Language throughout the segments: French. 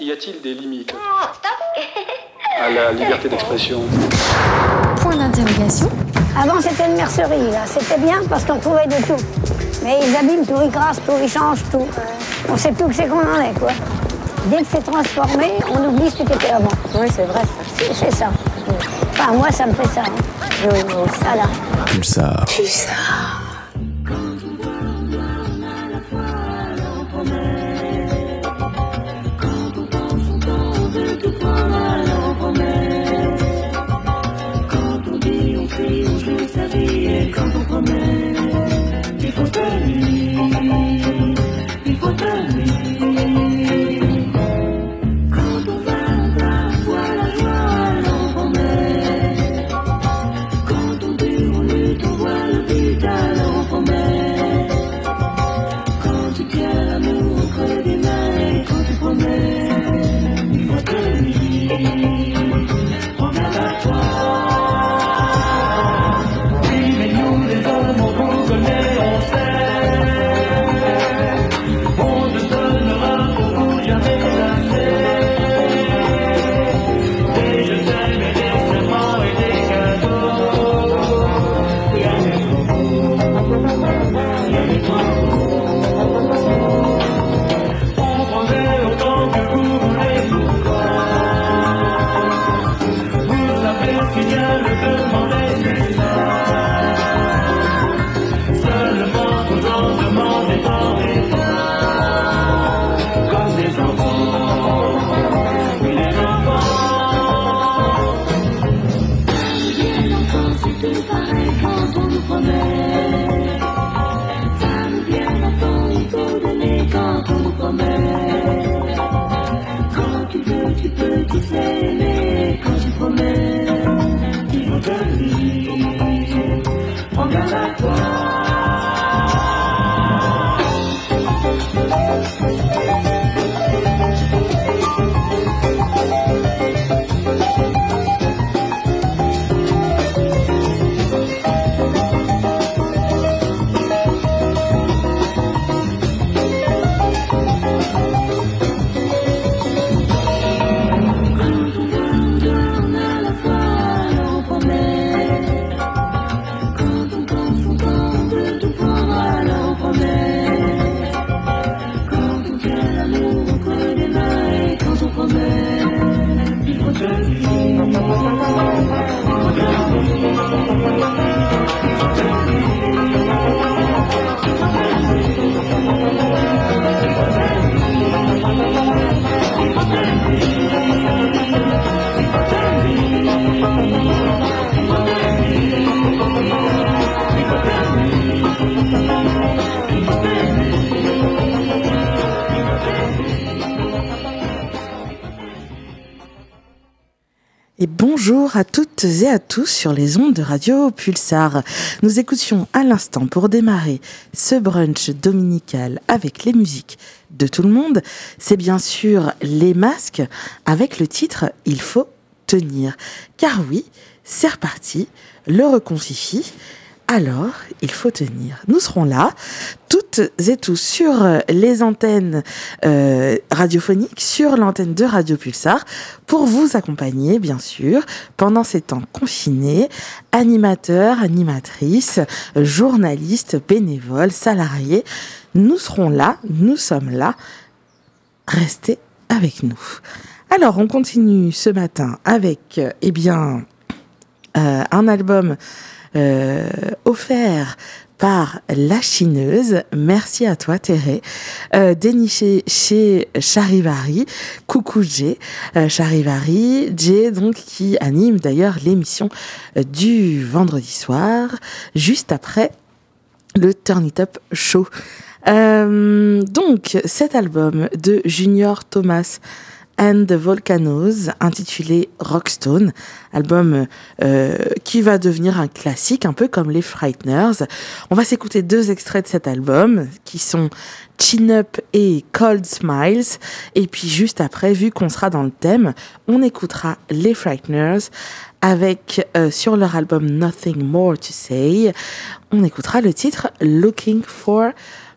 Y a-t-il des limites à la liberté d'expression Point d'interrogation. Avant, c'était une mercerie, là. C'était bien parce qu'on trouvait de tout. Mais ils abîment tout, ils grassent tout, ils changent tout. On sait plus que c'est qu'on en est, quoi. Dès que c'est transformé, on oublie ce qui était avant. Oui, c'est vrai, ça. C'est ça. Enfin, moi, ça me fait ça. hein. Oui, moi aussi. Voilà. Pulsar. problem. do do Et bonjour à toutes et à tous sur les ondes de Radio Pulsar. Nous écoutions à l'instant pour démarrer ce brunch dominical avec les musiques de tout le monde. C'est bien sûr Les Masques avec le titre Il faut tenir. Car oui, c'est reparti, le reconcifie. Alors, il faut tenir. Nous serons là, toutes et tous, sur les antennes euh, radiophoniques, sur l'antenne de Radio Pulsar, pour vous accompagner, bien sûr, pendant ces temps confinés, animateurs, animatrices, journalistes, bénévoles, salariés. Nous serons là, nous sommes là. Restez avec nous. Alors, on continue ce matin avec, euh, eh bien, euh, un album euh, offert par La Chineuse. Merci à toi, Théré. Euh, déniché chez Charivari. Coucou Jay. Euh, Charivari, Jay, donc, qui anime d'ailleurs l'émission du vendredi soir, juste après le Turn It Up Show. Donc, cet album de Junior Thomas and the Volcanoes, intitulé Rockstone, album euh, qui va devenir un classique, un peu comme les Frighteners. On va s'écouter deux extraits de cet album, qui sont Chin Up et Cold Smiles. Et puis juste après, vu qu'on sera dans le thème, on écoutera les Frighteners avec euh, sur leur album Nothing More to Say, on écoutera le titre Looking for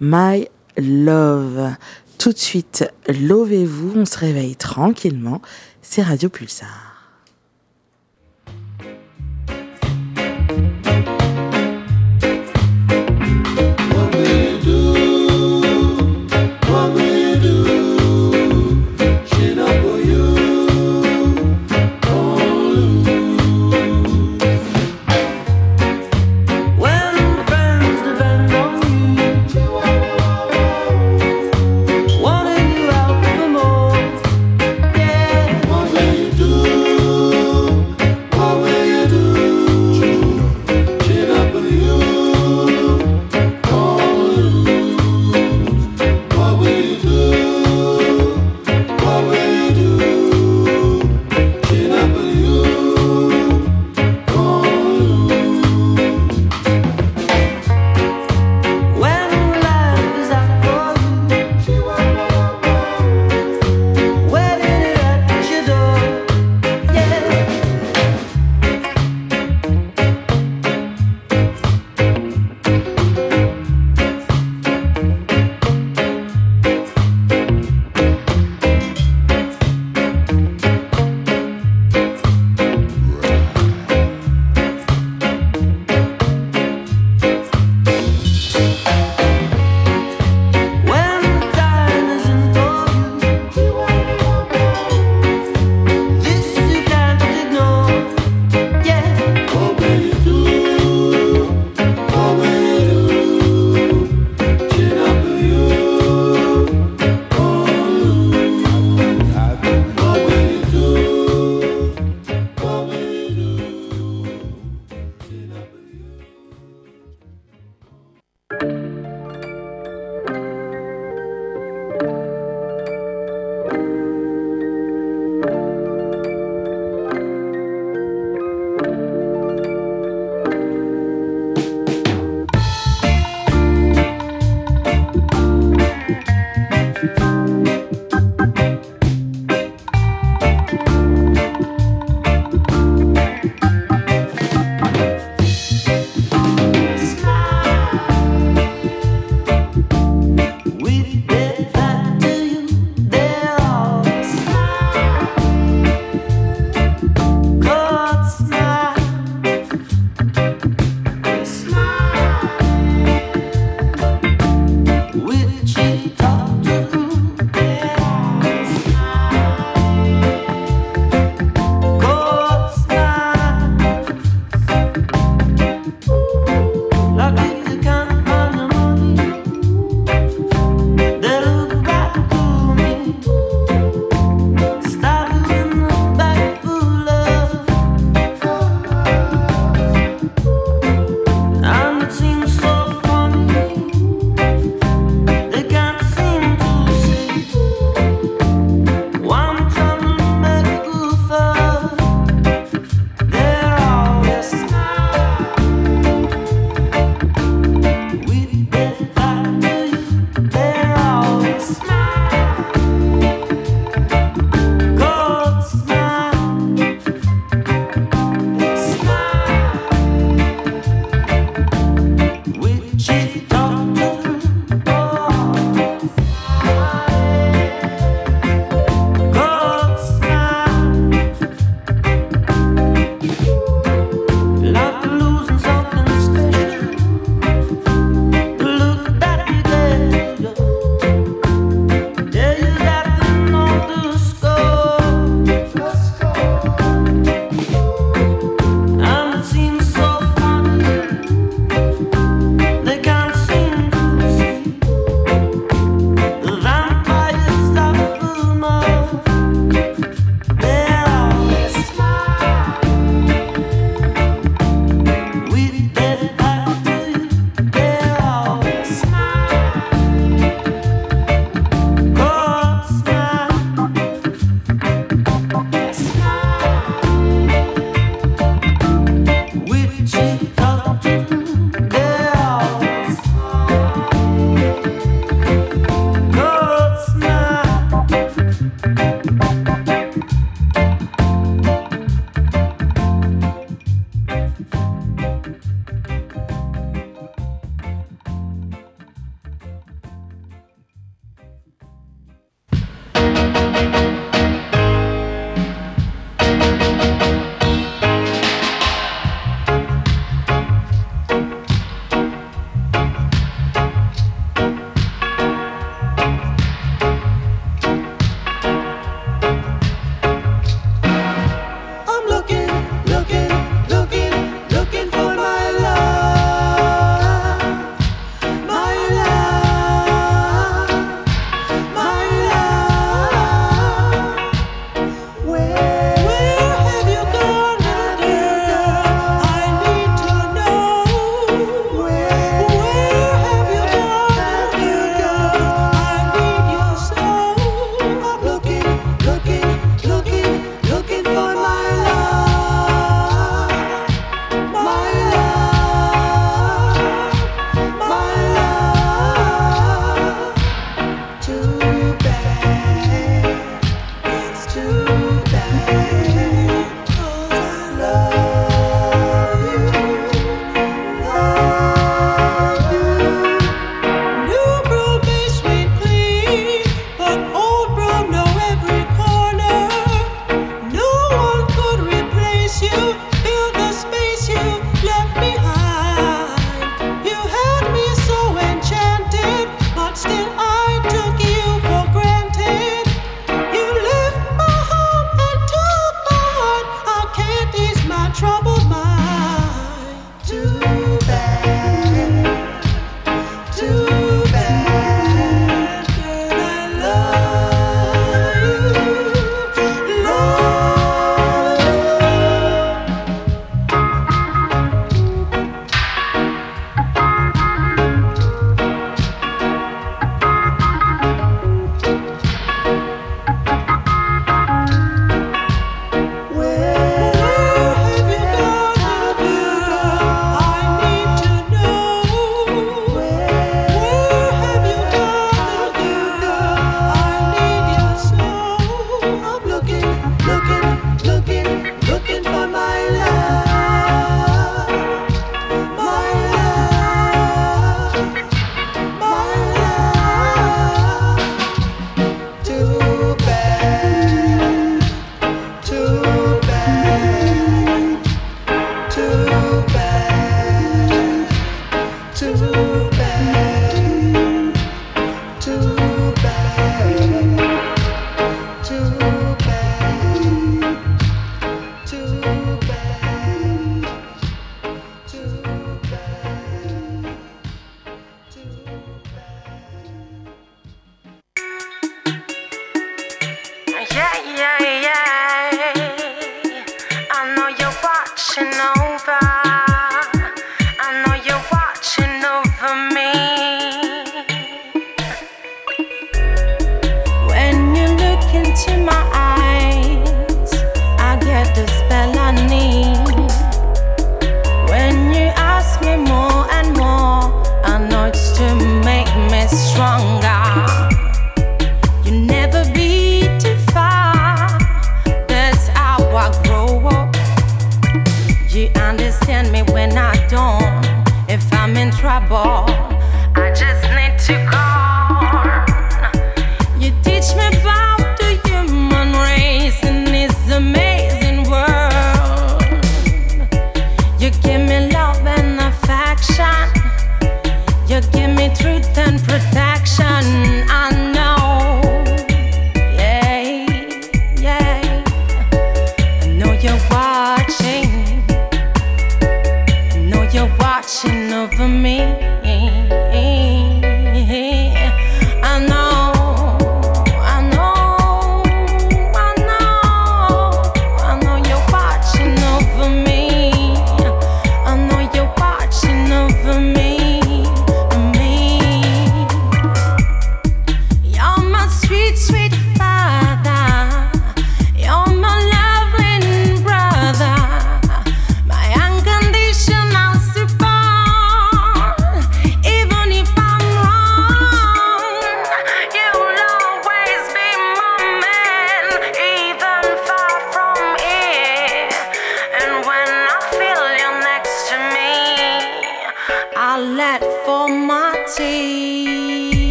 My Love. Tout de suite, lovez-vous, on se réveille tranquillement. C'est Radio Pulsar.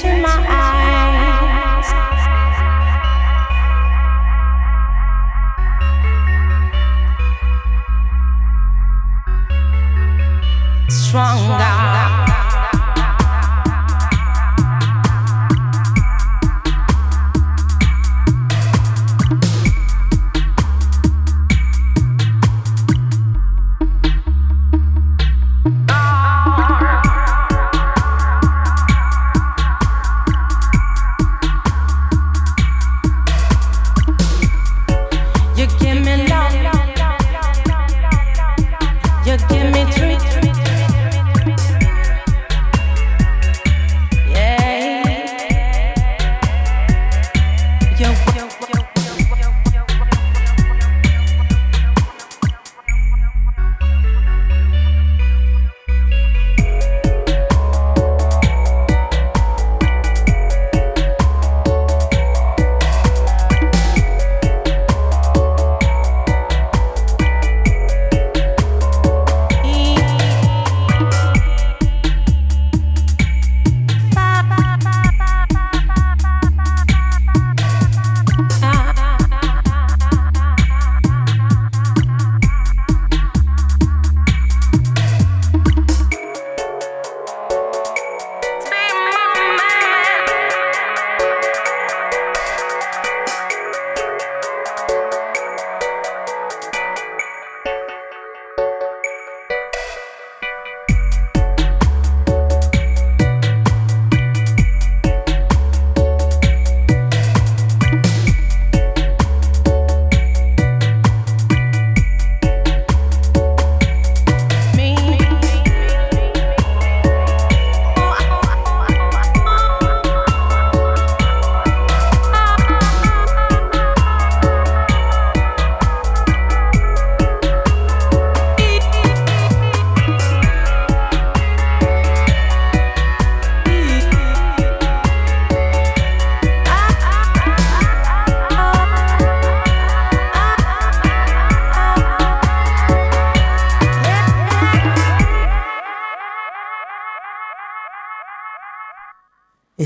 是吗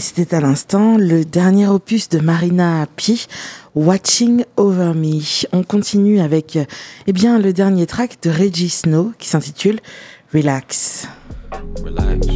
c'était à l'instant le dernier opus de Marina P, Watching Over Me. On continue avec eh bien, le dernier track de Reggie Snow qui s'intitule Relax. Relax,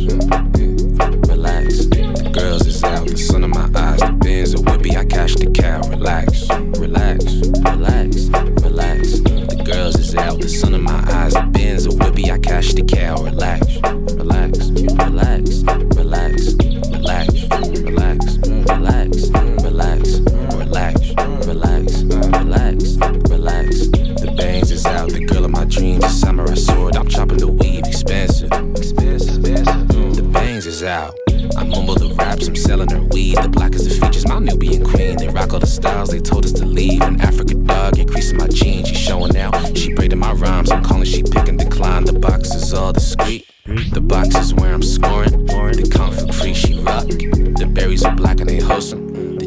relax. Girls is out, the sun in my eyes, the Benz a whippy, I cash the cow. Relax, relax, relax, relax. The girls is out, the sun in my eyes, the Benz a whippy, I cash the cow. Relax, relax, relax, relax, relax, relax, relax, relax, relax, relax, relax, relax. The bangs is out, the girl of my dreams, a samurai sword, I'm chopping the weave, expensive The bangs is out. I mumble the raps, I'm selling her weed. The black is the features, my Nubian queen. They rock all the styles, they told us to leave. An Africa dog, increasing my jeans. She showing out, she braiding my rhymes. I'm calling, she pick and decline. The box is all discreet. The box is where I'm scoring. The comfort free, she rock. The berries are black and they wholesome.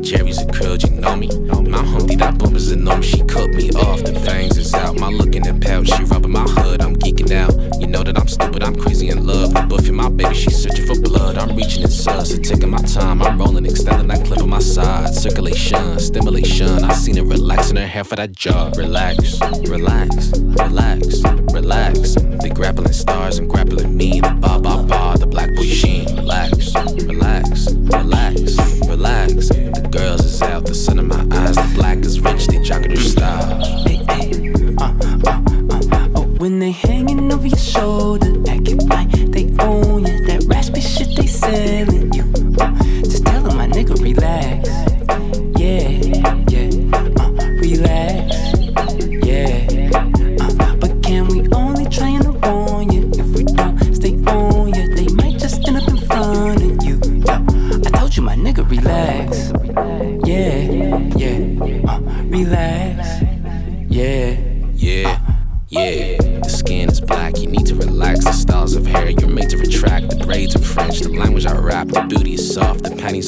The cherries are curled, you know me. My humpty, that boomers and know me. She cut me off, the fangs is out. My look in the she rubbing my hood, I'm geeking out. You know that I'm stupid, I'm crazy in love. The buffy, my baby, she's searching for blood. I'm reaching in sus, and taking my time. I'm rolling, extending that clip on my side. Circulation, stimulation. I seen her relaxing her hair for that job. Relax, relax, relax, relax. They grappling stars and grappling me. The ba ba ba, the black boy sheen. Relax, relax, relax, relax. Girls is out, the sun in my eyes. The black is rich, they jocking their style.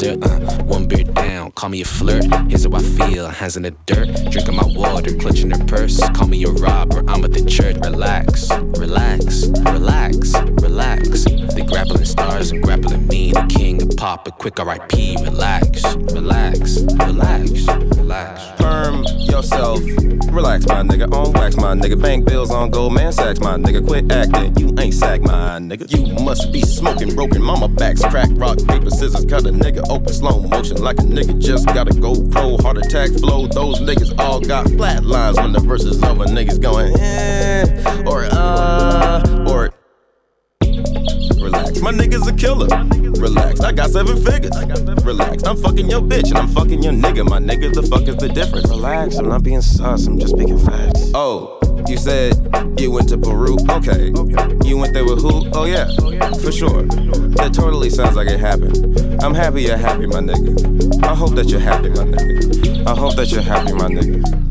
Panties uh, one beard down. Call me a flirt, here's how I feel. Hands in the dirt, drinking my water, clutching her purse. Call me a robber, I'm at the church. Relax, relax, relax. They grappling stars and grappling me. The king of pop, a quick RIP. Relax, relax, relax, relax. Perm yourself. Relax, my nigga. On wax, my nigga. Bank bills on gold, man. Sacks, my nigga. Quit acting. You ain't sack, my nigga. You must be smoking broken mama backs. Crack, rock, paper, scissors. Cut a nigga open slow motion like a nigga just got a GoPro. Heart attack flow. Those niggas all got flat lines when the verses over. Niggas going, eh, or uh, my nigga's a killer. Relax, I got seven figures. Relax, I'm fucking your bitch and I'm fucking your nigga. My nigga, the fuck is the difference? Relax, I'm not being sus, I'm just speaking facts. Oh, you said you went to Peru? Okay. You went there with who? Oh, yeah, for sure. That totally sounds like it happened. I'm happy you're happy, my nigga. I hope that you're happy, my nigga. I hope that you're happy, my nigga.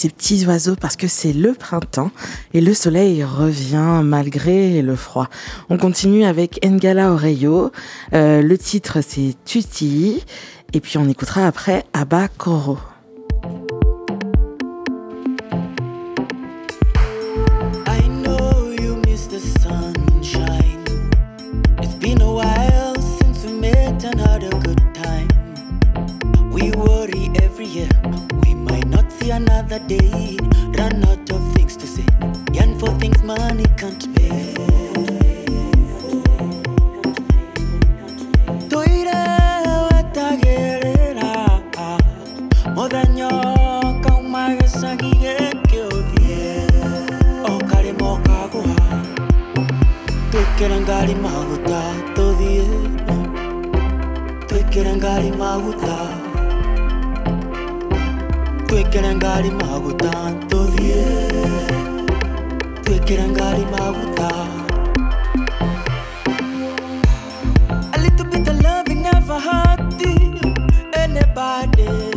ces petits oiseaux parce que c'est le printemps et le soleil revient malgré le froid. On continue avec Ngala Oreyo. Euh, le titre c'est Tuti et puis on écoutera après Abba Koro. See another day. Run out of things to say. Yearn for things money can't pay. Toire wetagerera muthenya kauma gĩcagi gĩkĩũthiĩ o karĩmo kagũa twĩkĩre ngari maguta tũthiĩ twĩkĩre ngari maguta Twekelea ngali makuta ntovie Twekelea ngali makuta A little bit of loving never hurt eh, anybody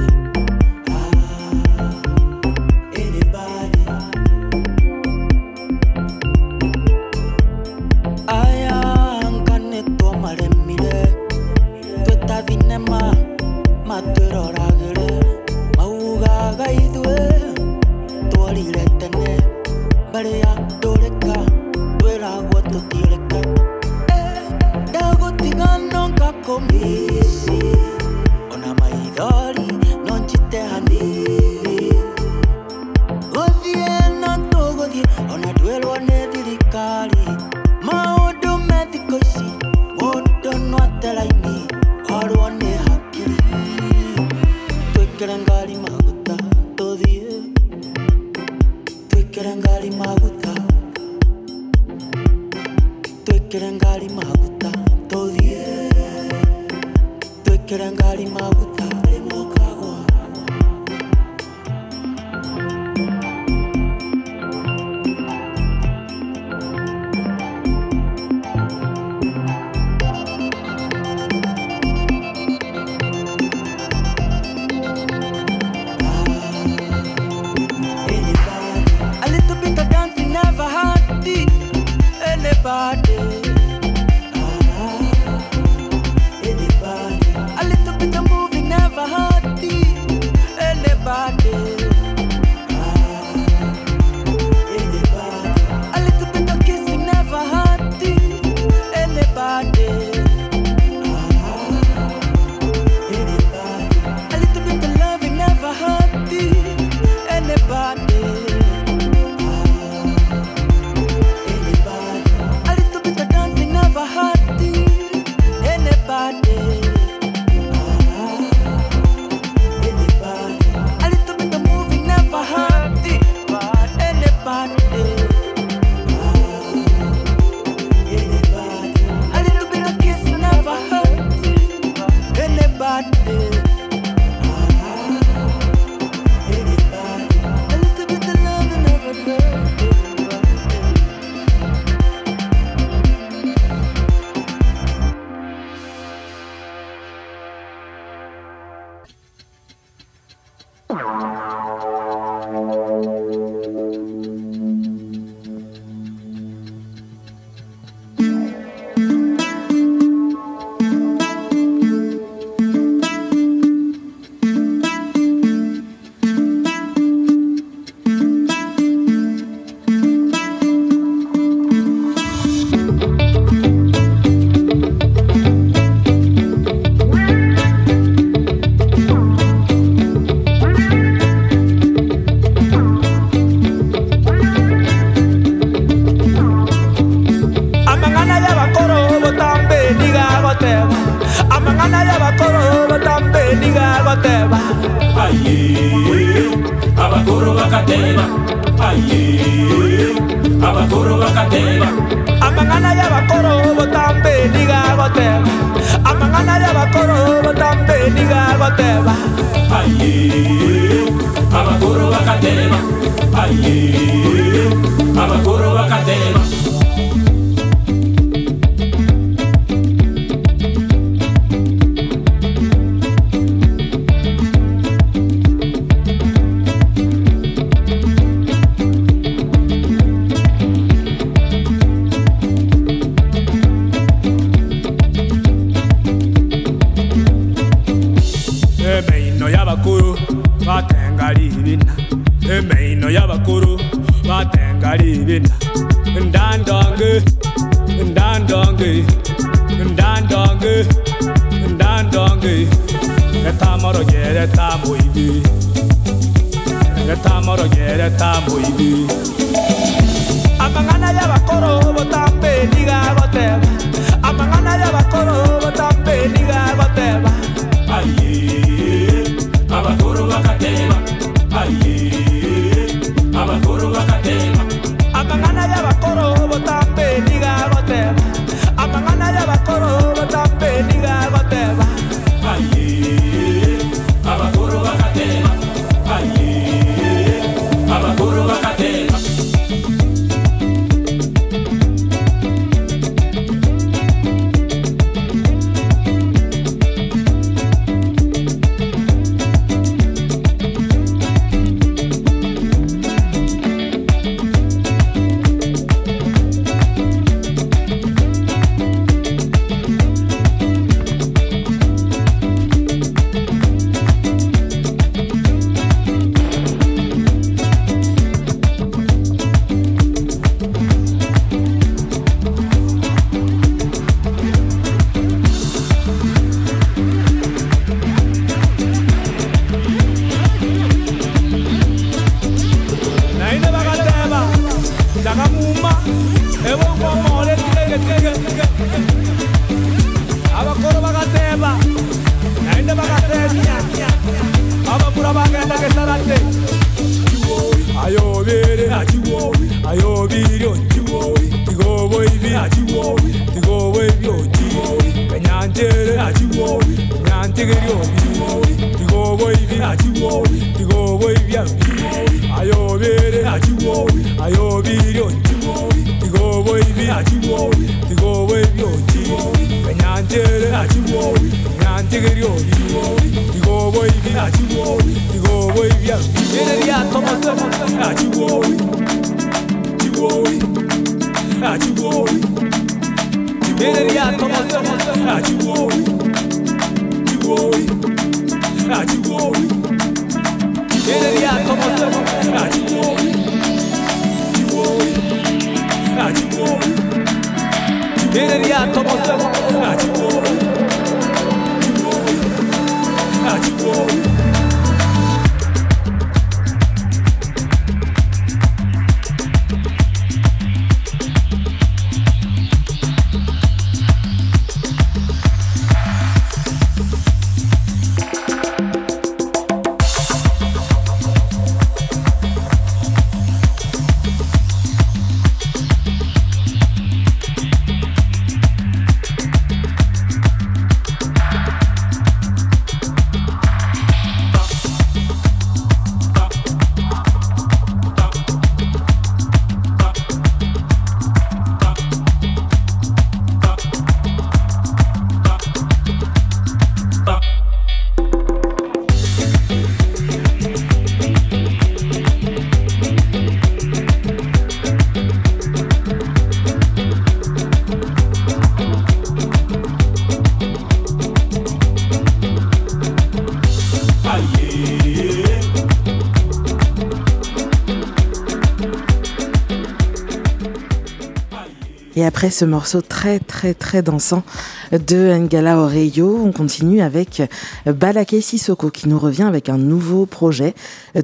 après ce morceau très très très dansant de Ngala Oreyo, on continue avec Balaké Sissoko qui nous revient avec un nouveau projet,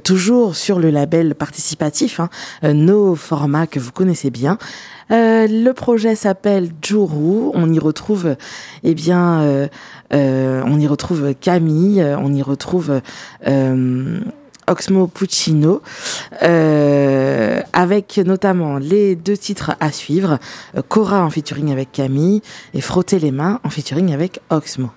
toujours sur le label participatif, hein, nos formats que vous connaissez bien. Euh, le projet s'appelle Juru. On y retrouve, eh bien, euh, euh, on y retrouve Camille, on y retrouve euh, Oxmo Puccino, euh, avec notamment les deux titres à suivre, euh, Cora en featuring avec Camille et Frotter les mains en featuring avec Oxmo.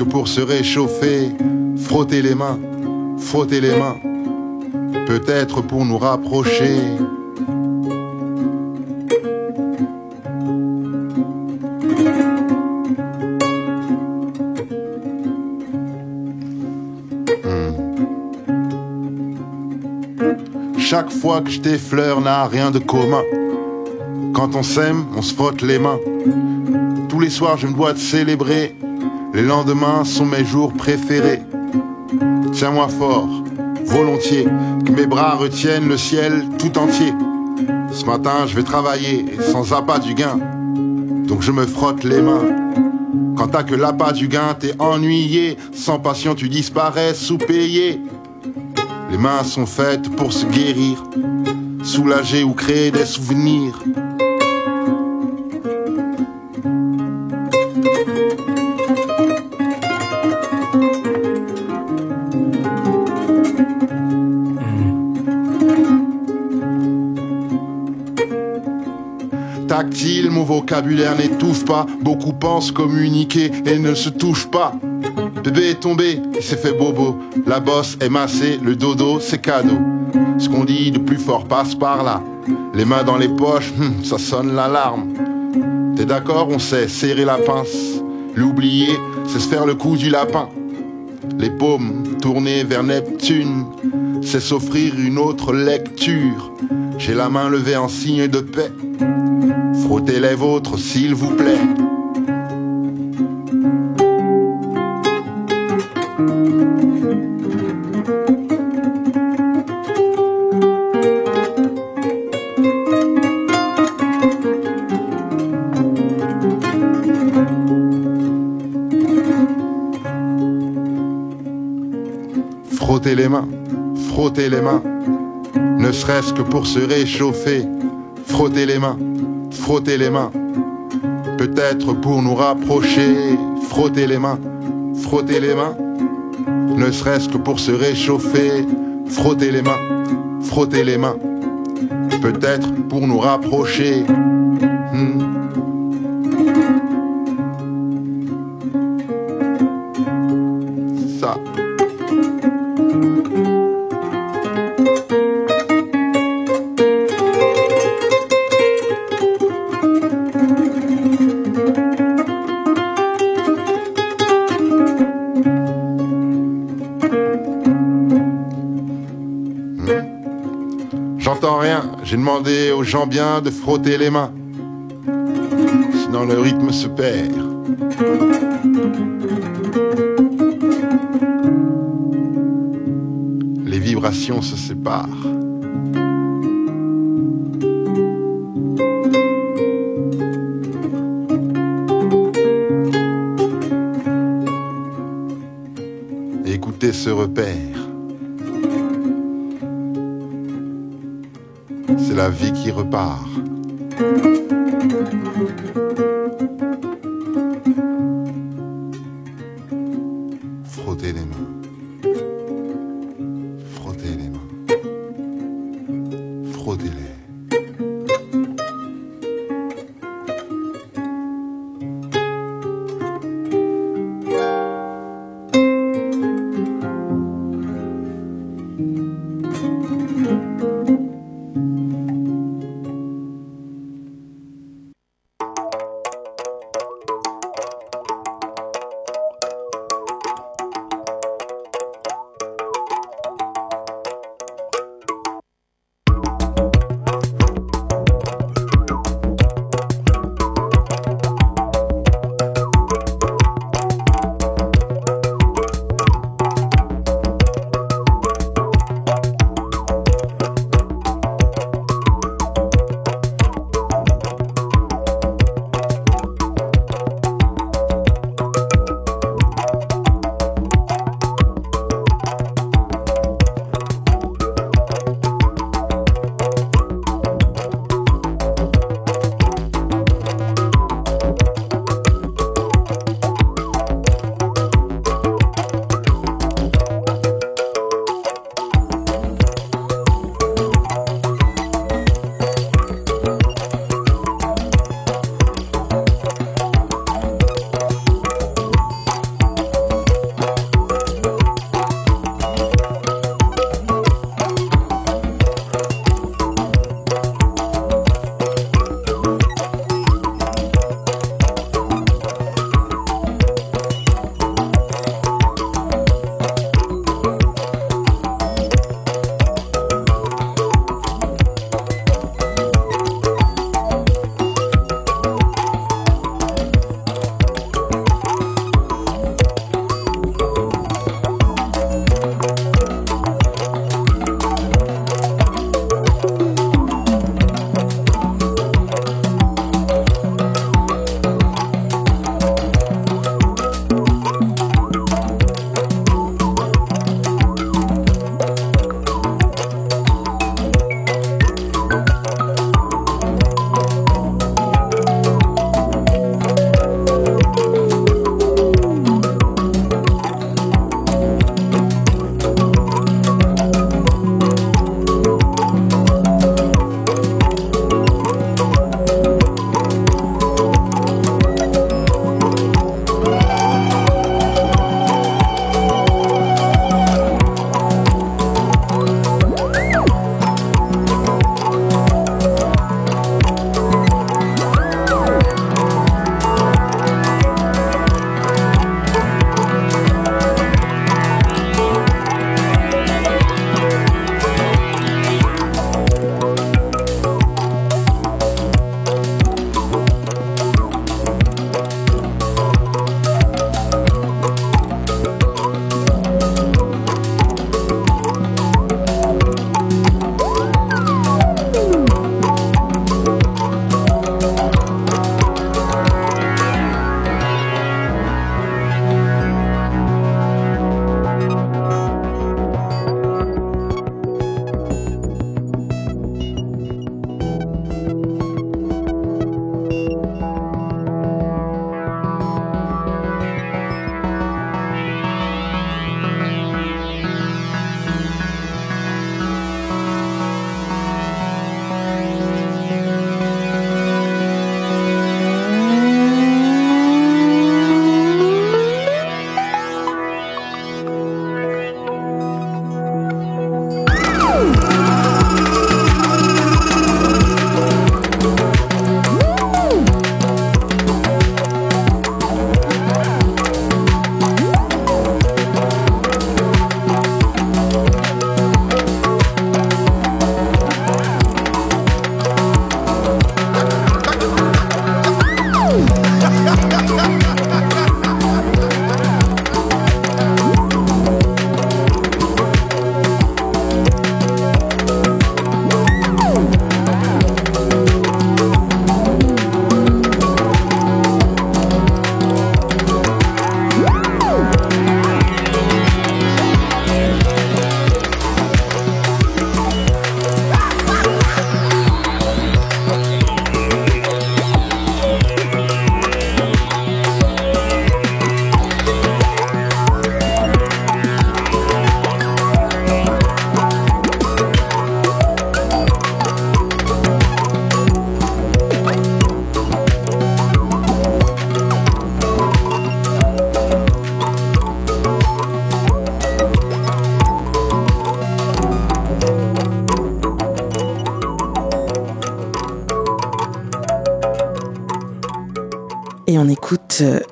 Que pour se réchauffer. Frotter les mains, frotter les mains, peut-être pour nous rapprocher. Chaque fois que je t'effleure n'a rien de commun. Quand on s'aime, on se frotte les mains. Tous les soirs, je me dois de célébrer. Les lendemains sont mes jours préférés. Tiens-moi fort, volontiers, que mes bras retiennent le ciel tout entier. Ce matin, je vais travailler sans appât du gain. Donc je me frotte les mains. Quand t'as que l'appât du gain, t'es ennuyé. Sans passion, tu disparais sous-payé. Les mains sont faites pour se guérir, soulager ou créer des souvenirs. Vocabulaire n'étouffe pas. Beaucoup pensent communiquer et ne se touchent pas. Bébé est tombé, il s'est fait bobo. La bosse est massée, le dodo c'est cadeau. Ce qu'on dit de plus fort passe par là. Les mains dans les poches, hum, ça sonne l'alarme. T'es d'accord, on sait serrer la pince. L'oublier, c'est se faire le coup du lapin. Les paumes tournées vers Neptune, c'est s'offrir une autre lecture. J'ai la main levée en signe de paix. Frottez les vôtres, s'il vous plaît. Frottez les mains, frottez les mains, ne serait-ce que pour se réchauffer. Frottez les mains, frottez les mains, peut-être pour nous rapprocher. Frottez les mains, frottez les mains, ne serait-ce que pour se réchauffer. Frottez les mains, frottez les mains, peut-être pour nous rapprocher. J'ai demandé aux gens bien de frotter les mains. Sinon le rythme se perd. Les vibrations se séparent. Repart.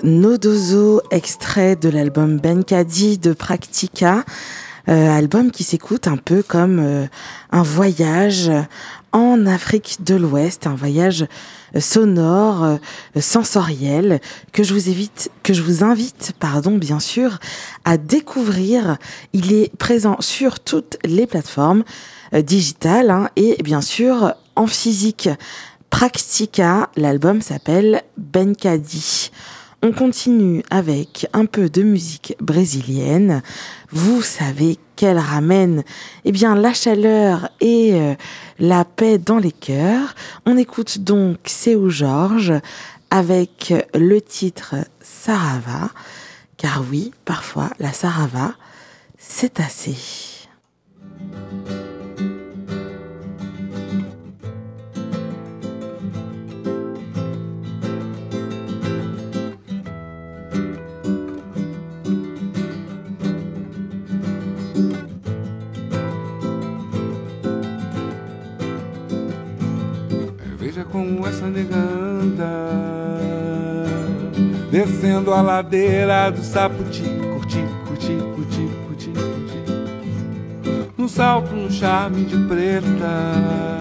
Nodozo, extrait de l'album Benkadi de Practica, euh, album qui s'écoute un peu comme euh, un voyage en Afrique de l'Ouest, un voyage sonore, sensoriel, que je vous invite, que je vous invite, pardon, bien sûr, à découvrir. Il est présent sur toutes les plateformes digitales hein, et bien sûr en physique. Praxtica, l'album s'appelle Benkadi. On continue avec un peu de musique brésilienne. Vous savez qu'elle ramène eh bien la chaleur et euh, la paix dans les cœurs. On écoute donc Seu Georges avec le titre Sarava car oui, parfois la Sarava c'est assez. Como essa neganda Descendo a ladeira do Saputi Curti, curti, curti, curti, curti. No salto, no charme de preta.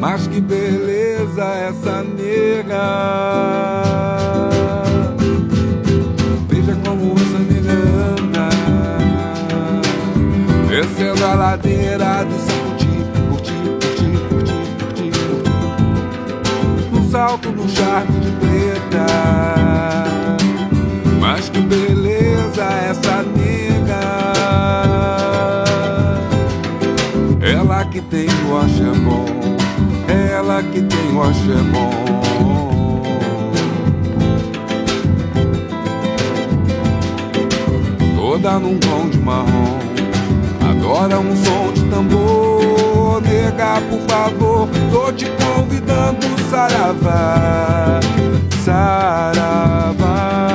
Mas que beleza essa nega Veja como essa neganda Descendo a ladeira de preta. Mas que beleza essa nega. Ela que tem o axé bom, ela que tem o axé bom. Toda num tom de marrom, adora um som de tambor. Nega, por favor, tô te convidando saravá, saravá,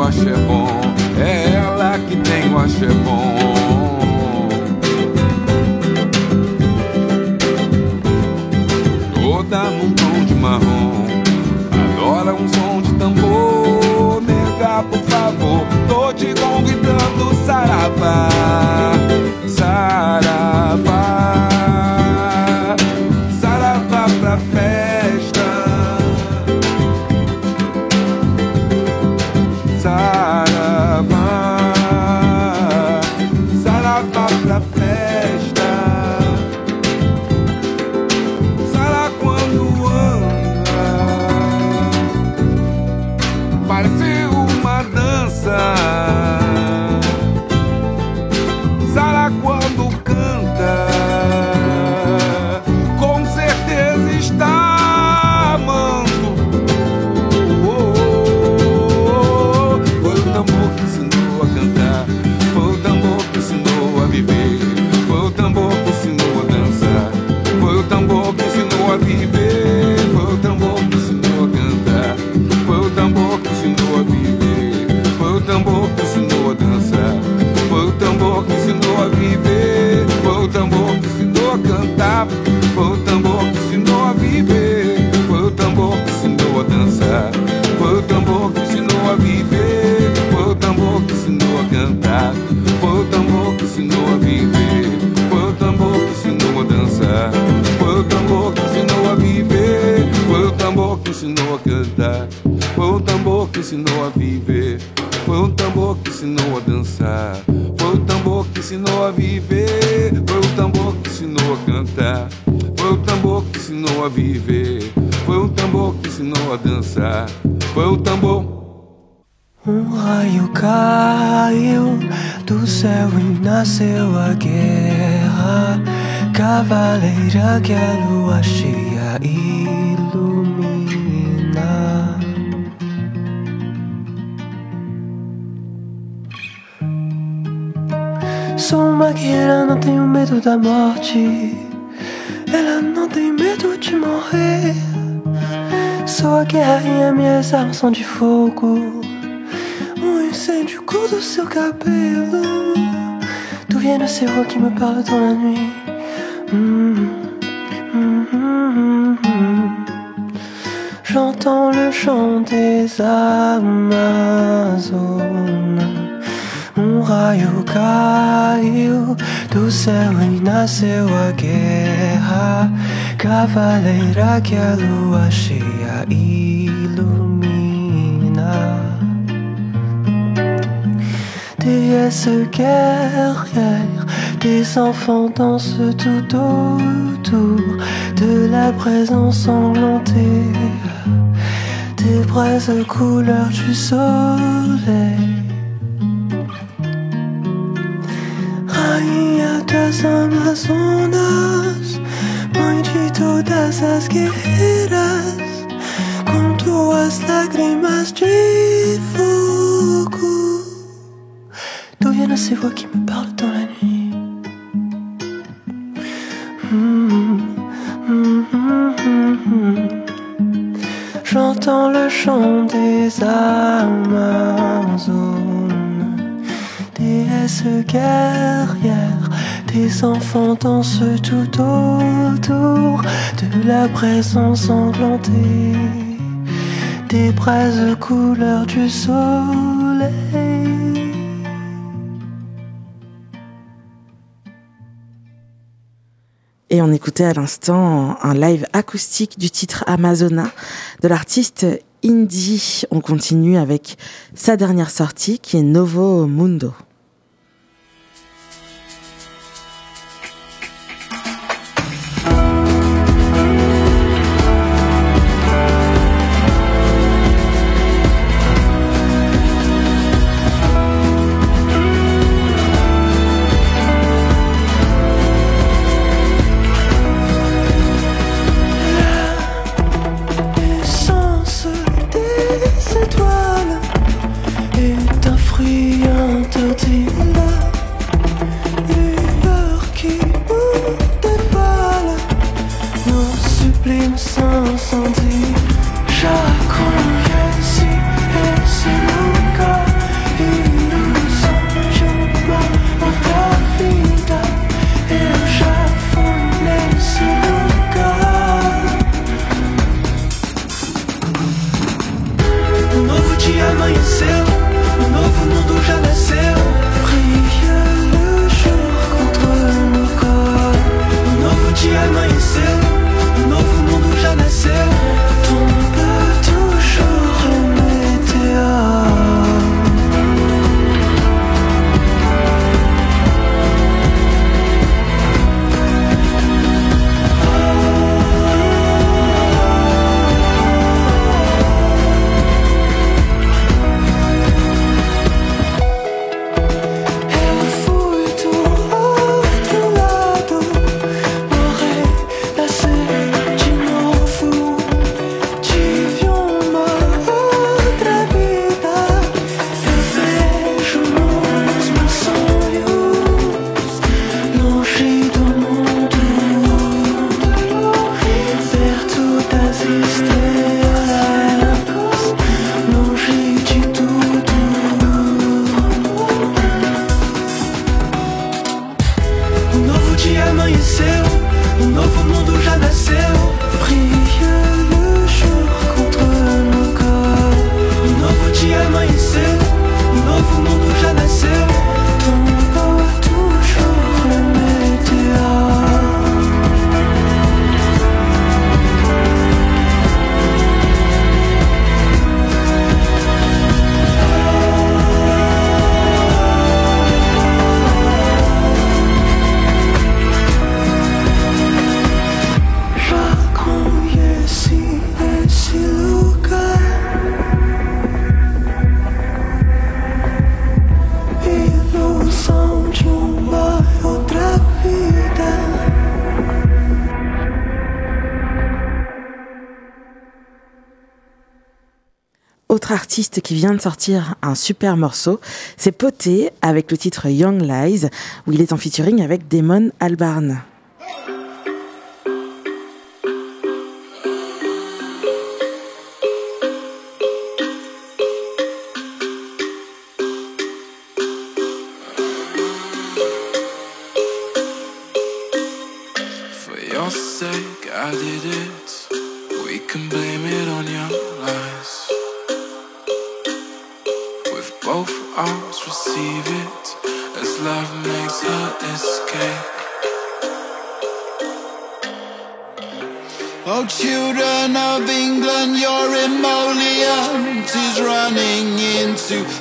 o axé bom, é ela que tem o axé bom. Toda num tom de marrom, adora um som de tambor. Nega, por favor, tô te convidando, saravá. São de fogo. Um incêndio do seu cabelo. Tu viens nascer roi qui me parle dans la nuit? Mm, mm, mm, J'entends le chant des Amazones. Um raio caiu do céu e nasceu a guerra. Cavaleira que a lua cheia ilumina. Déesse guerrière, des enfants dansent tout autour de la présence sanglantée des braises couleur du soleil. Rainha das Amazonas, mãe de todas as guerreiras, com tuas lágrimas de fogo. Ces voix qui me parlent dans la nuit. J'entends le chant des Amazones, déesses guerrières, des enfants dansent tout autour de la présence englantée, des braises couleur du soleil. Et on écoutait à l'instant un live acoustique du titre Amazona de l'artiste Indie. On continue avec sa dernière sortie qui est Novo Mundo. Vient de sortir un super morceau, c'est Poté avec le titre Young Lies, où il est en featuring avec Damon Albarn.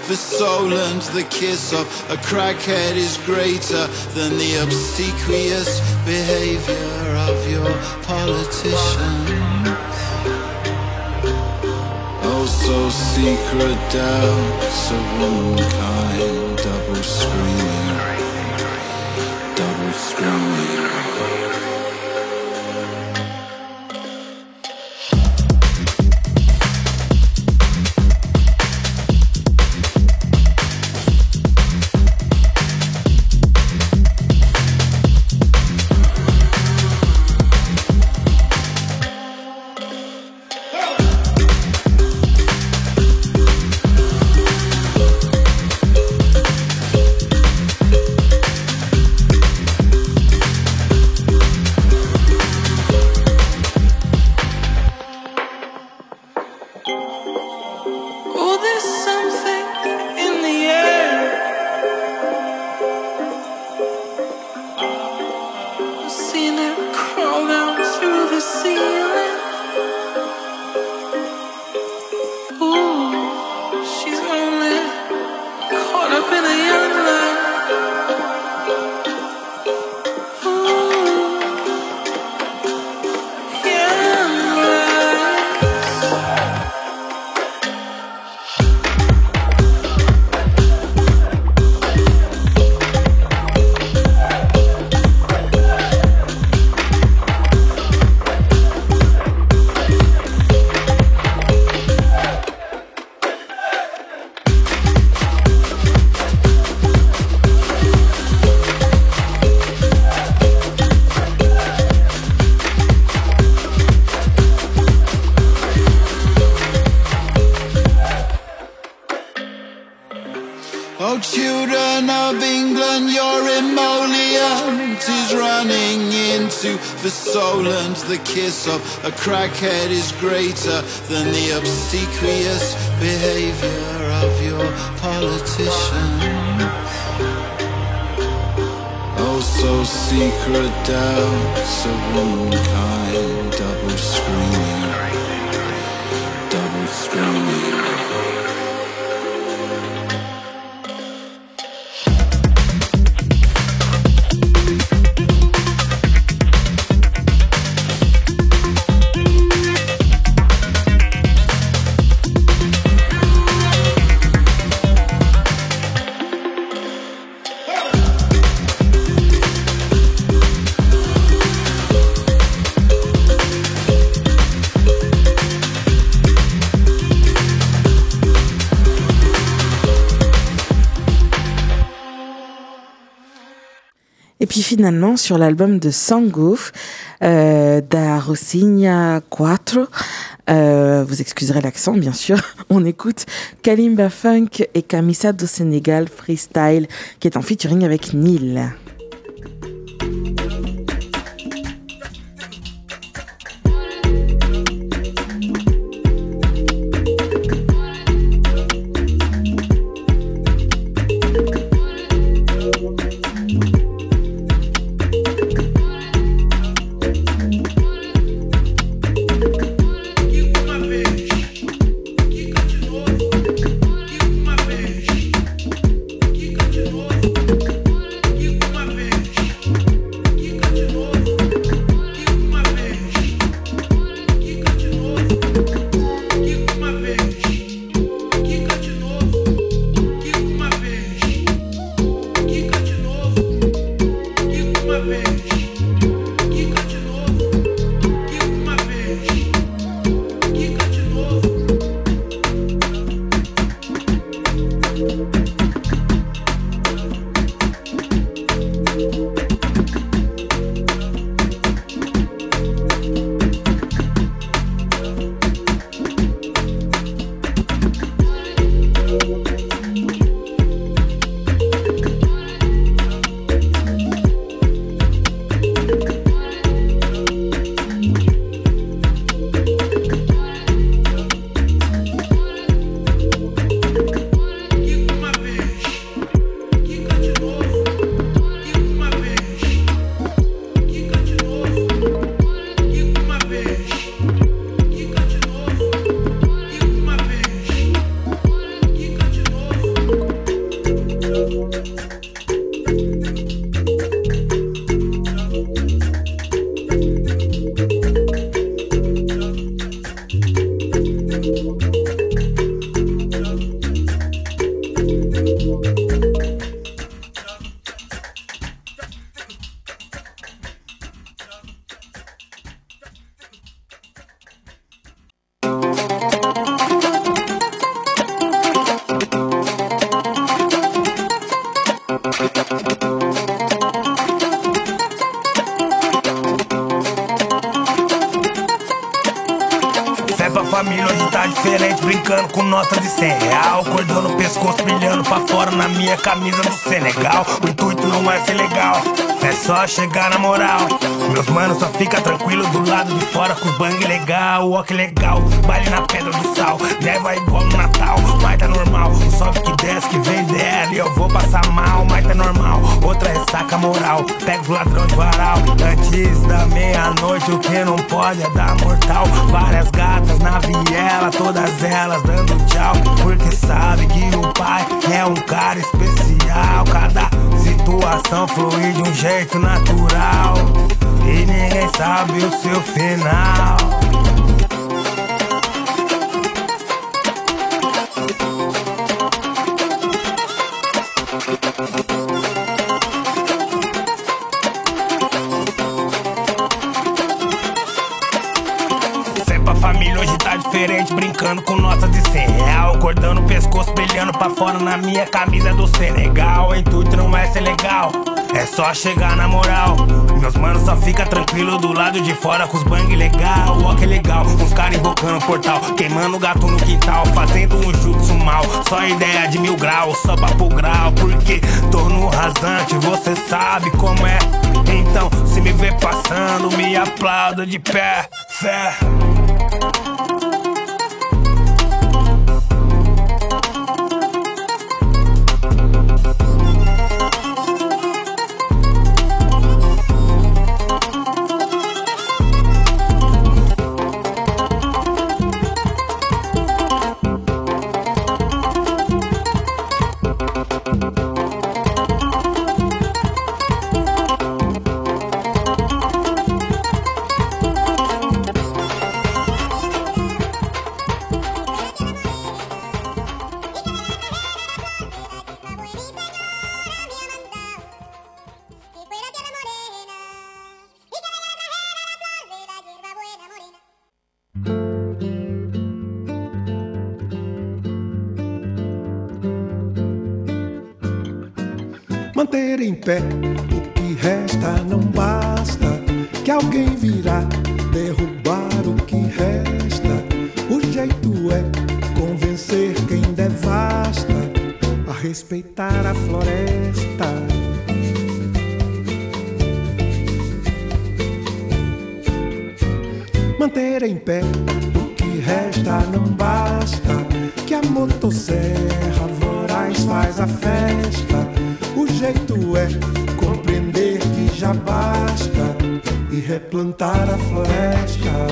The solent The kiss of a crackhead is greater than the obsequious behavior of your politicians. Oh, so secret doubts of womankind, double screaming, double screaming. A crackhead is greater than the obsequious behavior of your politicians. Oh, so secret doubts of womankind, finalement sur l'album de Sangouf euh, da Rosigna 4. Euh, vous excuserez l'accent, bien sûr. On écoute Kalimba Funk et Camisa do Sénégal Freestyle, qui est en featuring avec Neil. Camisa do Senegal. O intuito não é ser legal, é só chegar na moral. Meus manos só fica tranquilo do lado de fora com os bang legal. Ó que legal, baile na pedra do sal. Neva igual no Natal, mas tá normal. Sobe que desce, que vem dela e eu vou passar mal, mas tá normal. Outra ressaca moral, pega os ladrão de varal. Antes da meia-noite, o que não pode é dar mortal. Várias gatas na viela, todas elas dando tchau. Porque sabe que o pai é um cara especial. Cada situação flui de um jeito natural. E ninguém sabe o seu final. Fé pra família, hoje tá diferente, brincando com notas de 100 Cordão no pescoço, brilhando pra fora na minha camisa do Senegal. O intuito não é ser legal, é só chegar na moral. Meus manos só fica tranquilo do lado de fora com os bang legal. Ó que legal, uns caras invocando o portal, queimando o gato no quintal, fazendo um jutsu mal. Só ideia de mil graus, só papo grau, porque tô no rasante, você sabe como é. Então, se me vê passando, me aplauda de pé, fé. Manter em pé o que resta não basta. Que alguém virá derrubar o que resta. O jeito é convencer quem devasta a respeitar a floresta. Manter em pé o que resta não basta. Que a motosserra voraz faz a festa. O jeito é compreender que já basta e replantar a floresta.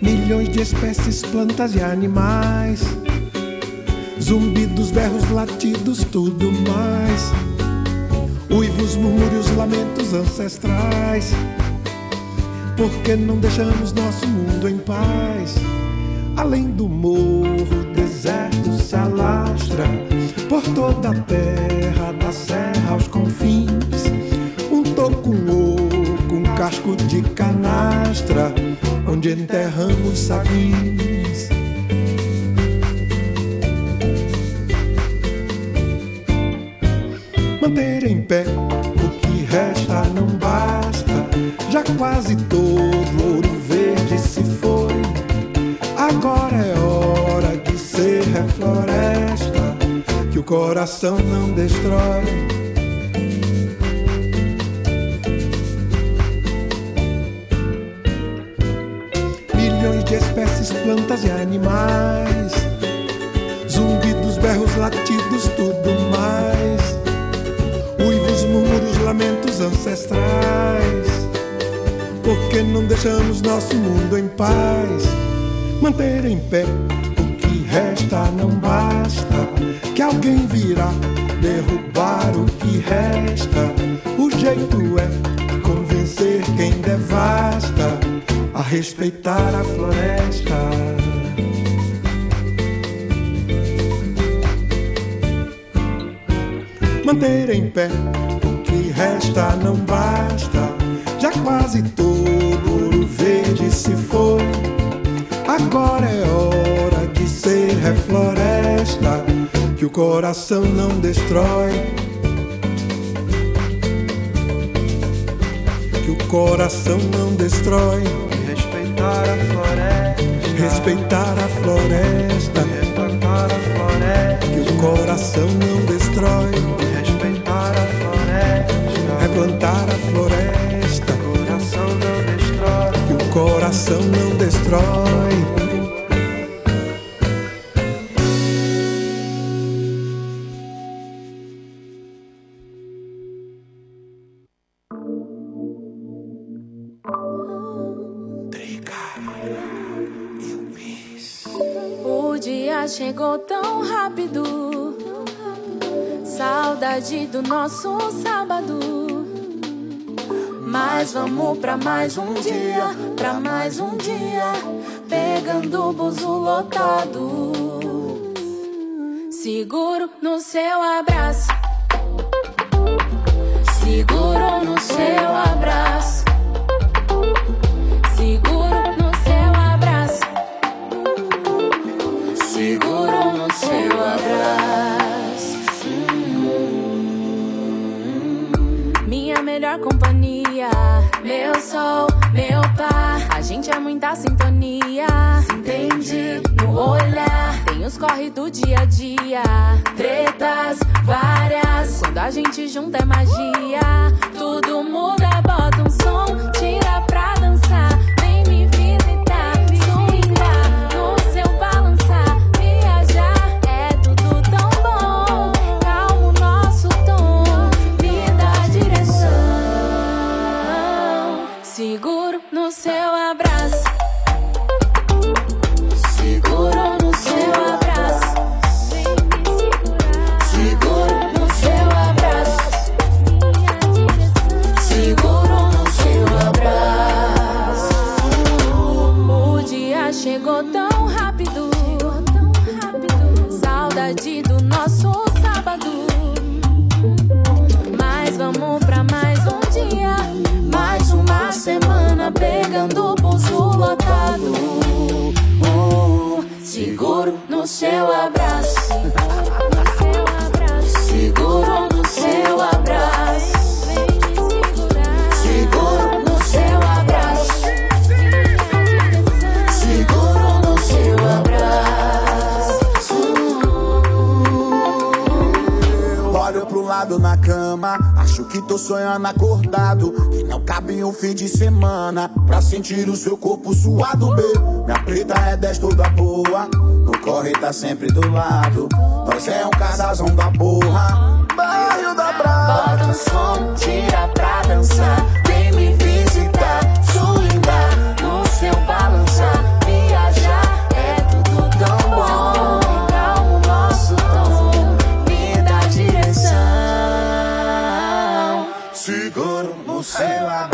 Milhões de espécies, plantas e animais. Zumbidos, berros, latidos, tudo mais. Uivos, murmúrios, lamentos ancestrais. Por que não deixamos nosso mundo em paz? Além do morro, o deserto se alastra por toda a terra, da serra aos confins. Um toco, oco, um casco de canastra, onde enterramos sabins. Quase todo ouro verde se foi. Agora é hora de ser refloresta, que o coração não destrói. Paz? manter em pé. O que resta não basta, que alguém virá derrubar o que resta. O jeito é convencer quem devasta a respeitar a floresta. Manter em pé ser refloresta que o coração não destrói. Que o coração não destrói. Respeitar a floresta. Respeitar a floresta. Respeitar a floresta. Que o coração não destrói. Respeitar a floresta. Replantar a floresta. Que o coração não destrói. Que o coração não destrói. Tão rápido. Saudade do nosso sábado. Mas vamos pra mais um dia, pra mais um dia. Pegando o buzo lotado. Seguro no seu abraço. Seguro no seu abraço. Sol, meu par. A gente é muita sintonia. Se entende no olhar. Tem os corre do dia a dia. Tretas várias. Quando a gente junta é magia. Tudo muda, bota um som, tira seu abraço. Seguro no seu abraço. Seguro no seu abraço. Seguro no seu abraço. Olho pro lado na cama, acho que tô sonhando acordado. Que não cabe um fim de semana pra sentir o seu corpo suado, B. Minha preta é 10 toda boa, corre tá sempre do lado. Nós é um casalzão da porra, bairro da Brava. Bota um som, tira pra dançar. Vem me visitar, swingar no seu balançar. Viajar é tudo tão bom. Calma o nosso tom, me dá direção. Seguro no seu abraço.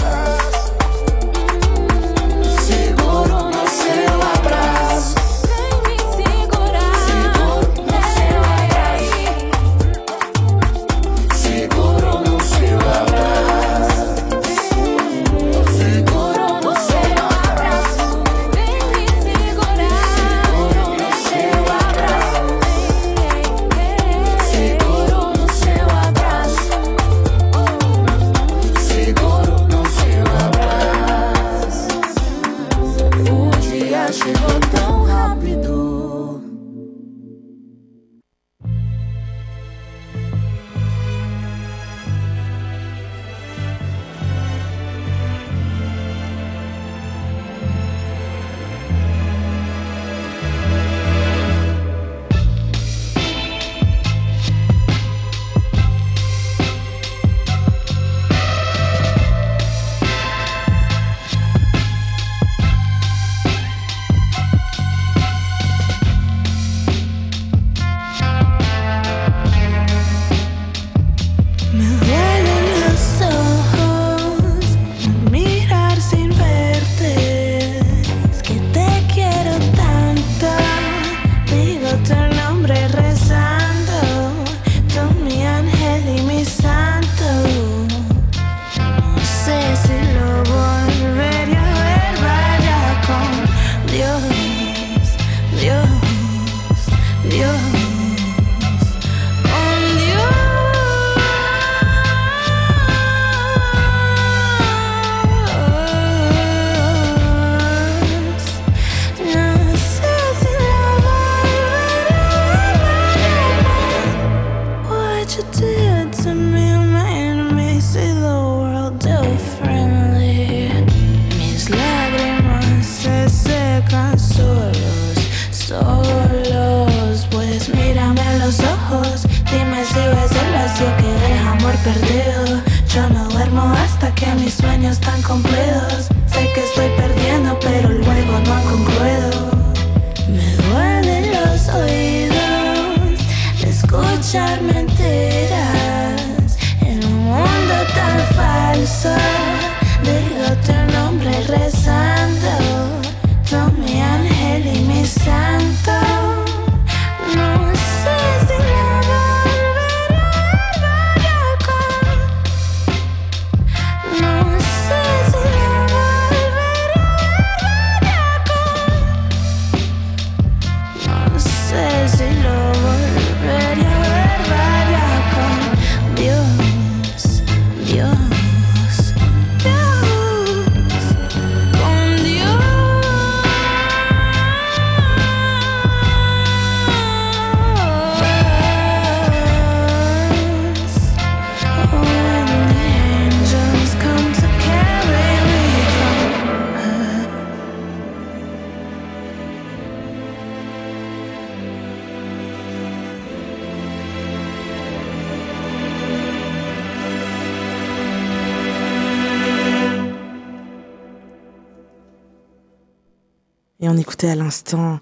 à l'instant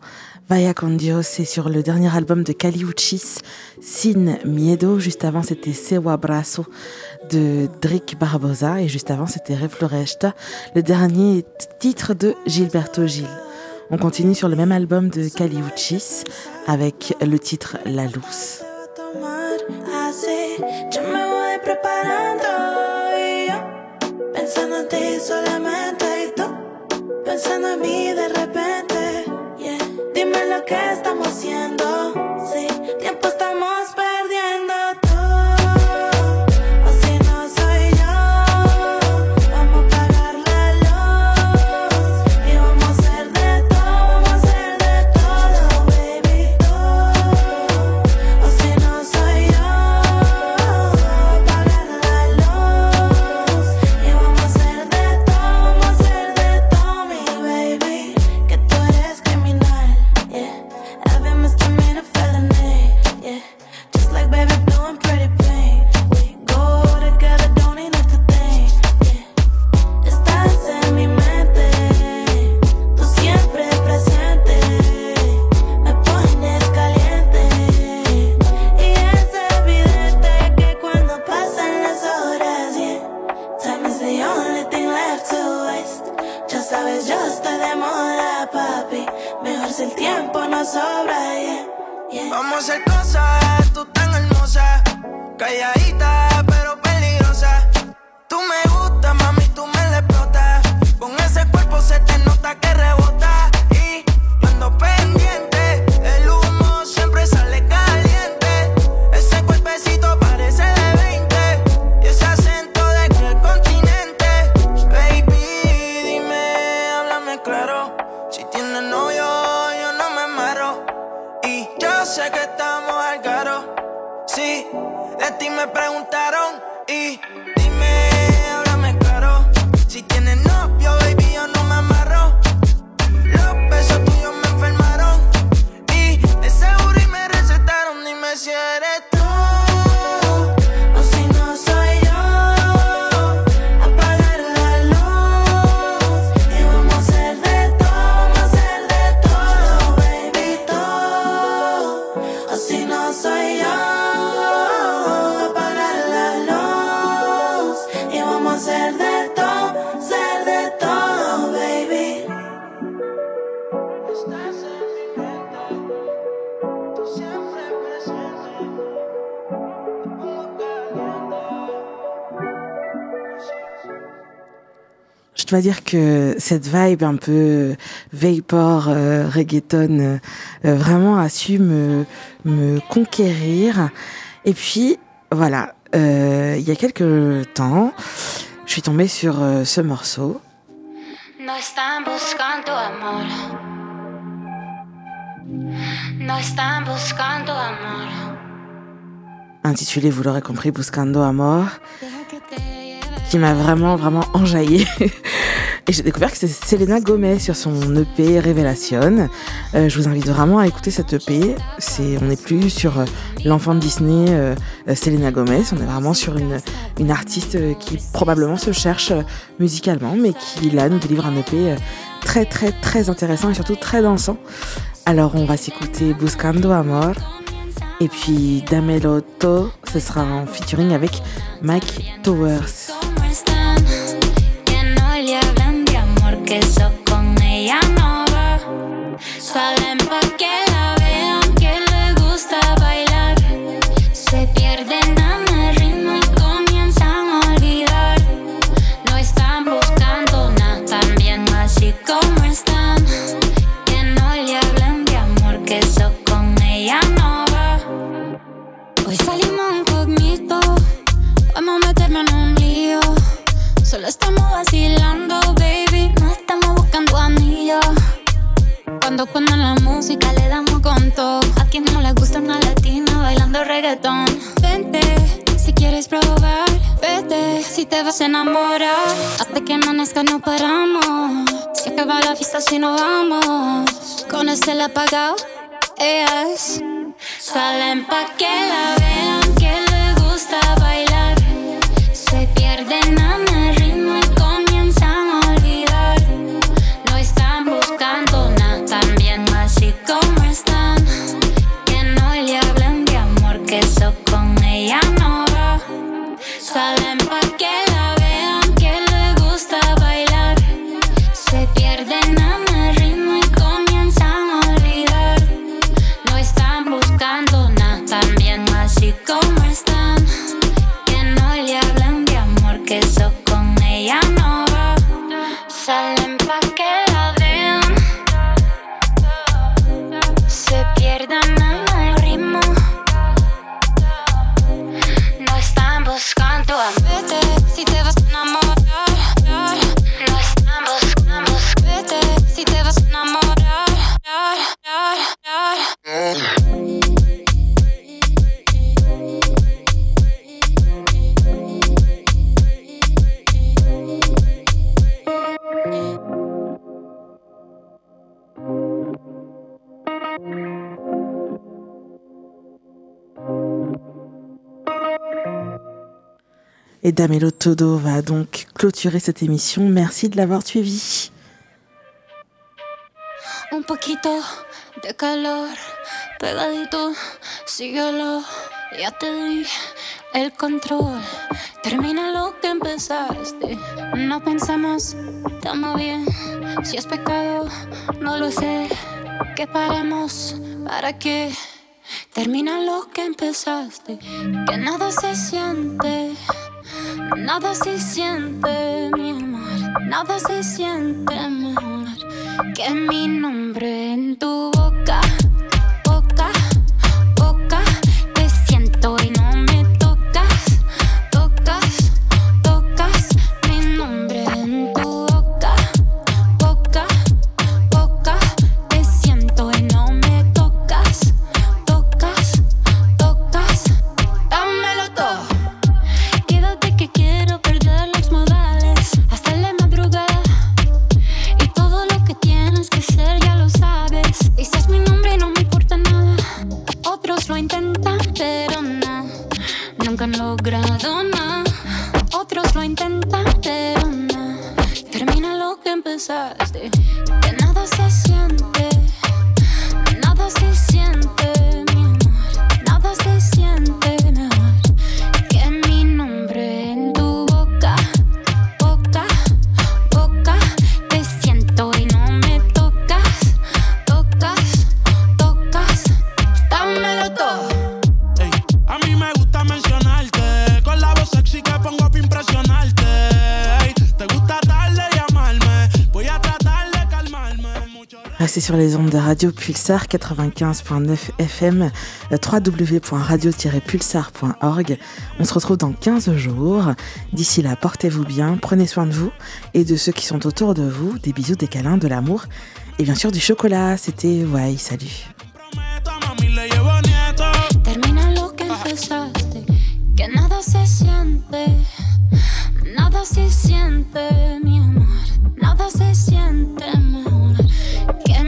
Vaya con Dios, c'est sur le dernier album de Cali Uchis, Sin Miedo. Juste avant, c'était Sewa Brazo de Drick Barbosa. Et juste avant, c'était Refloresta, le dernier titre de Gilberto Gil. On continue sur le même album de Cali Uchis avec le titre La Luz. lo que estamos haciendo. dois dire que cette vibe un peu euh, vapor, euh, reggaeton, euh, vraiment a su me, me conquérir. Et puis, voilà, il y a quelques temps, je suis tombée sur ce morceau. Intitulé, vous l'aurez compris, Buscando Amor qui m'a vraiment, vraiment enjaillé. Et j'ai découvert que c'est Selena Gomez sur son EP Révélation. Euh, je vous invite vraiment à écouter cette EP. C'est, on n'est plus sur euh, l'enfant de Disney, euh, Selena Gomez. On est vraiment sur une, une artiste qui probablement se cherche musicalement, mais qui là nous délivre un EP très, très, très intéressant et surtout très dansant. Alors on va s'écouter Buscando Amor. Et puis Dameloto, ce sera en featuring avec Mike Towers. que no le hablan de amor, que eso con ella no va. Salen porque Cuando ponen la música le damos con todo. A quien no le gusta una latina bailando reggaetón. Vente, si quieres probar. Vete, si te vas a enamorar. Hasta que amanezca no paramos. Se acaba la fiesta si no vamos. Con este la apagado, ellas salen pa' que la vean que le gusta bailar. Se pierden a que eso con ella no va. Salen pa' que la vean, que le gusta bailar. Se pierden en el ritmo y comienzan a olvidar. No están buscando nada, también así como están. Que no le hablan de amor, que eso con ella no va. Salen Et Damelo Todo va donc clôturer cette émission. Merci de l'avoir suivi. Un poquito de calor, pegadito, síguelo, ya te di el control. Termina lo que empezaste. No pensamos, estamos bien. Si es pecado, no lo sé. Que paremos, ¿para qué? Termina lo que empezaste. Que nada se siente. Nada se siente, mi amor, nada se siente mejor que mi nombre en tu boca. sur les ondes de Radio Pulsar 95.9 FM, www.radio-pulsar.org. On se retrouve dans 15 jours. D'ici là, portez-vous bien, prenez soin de vous et de ceux qui sont autour de vous. Des bisous, des câlins, de l'amour et bien sûr du chocolat. C'était Wai, salut.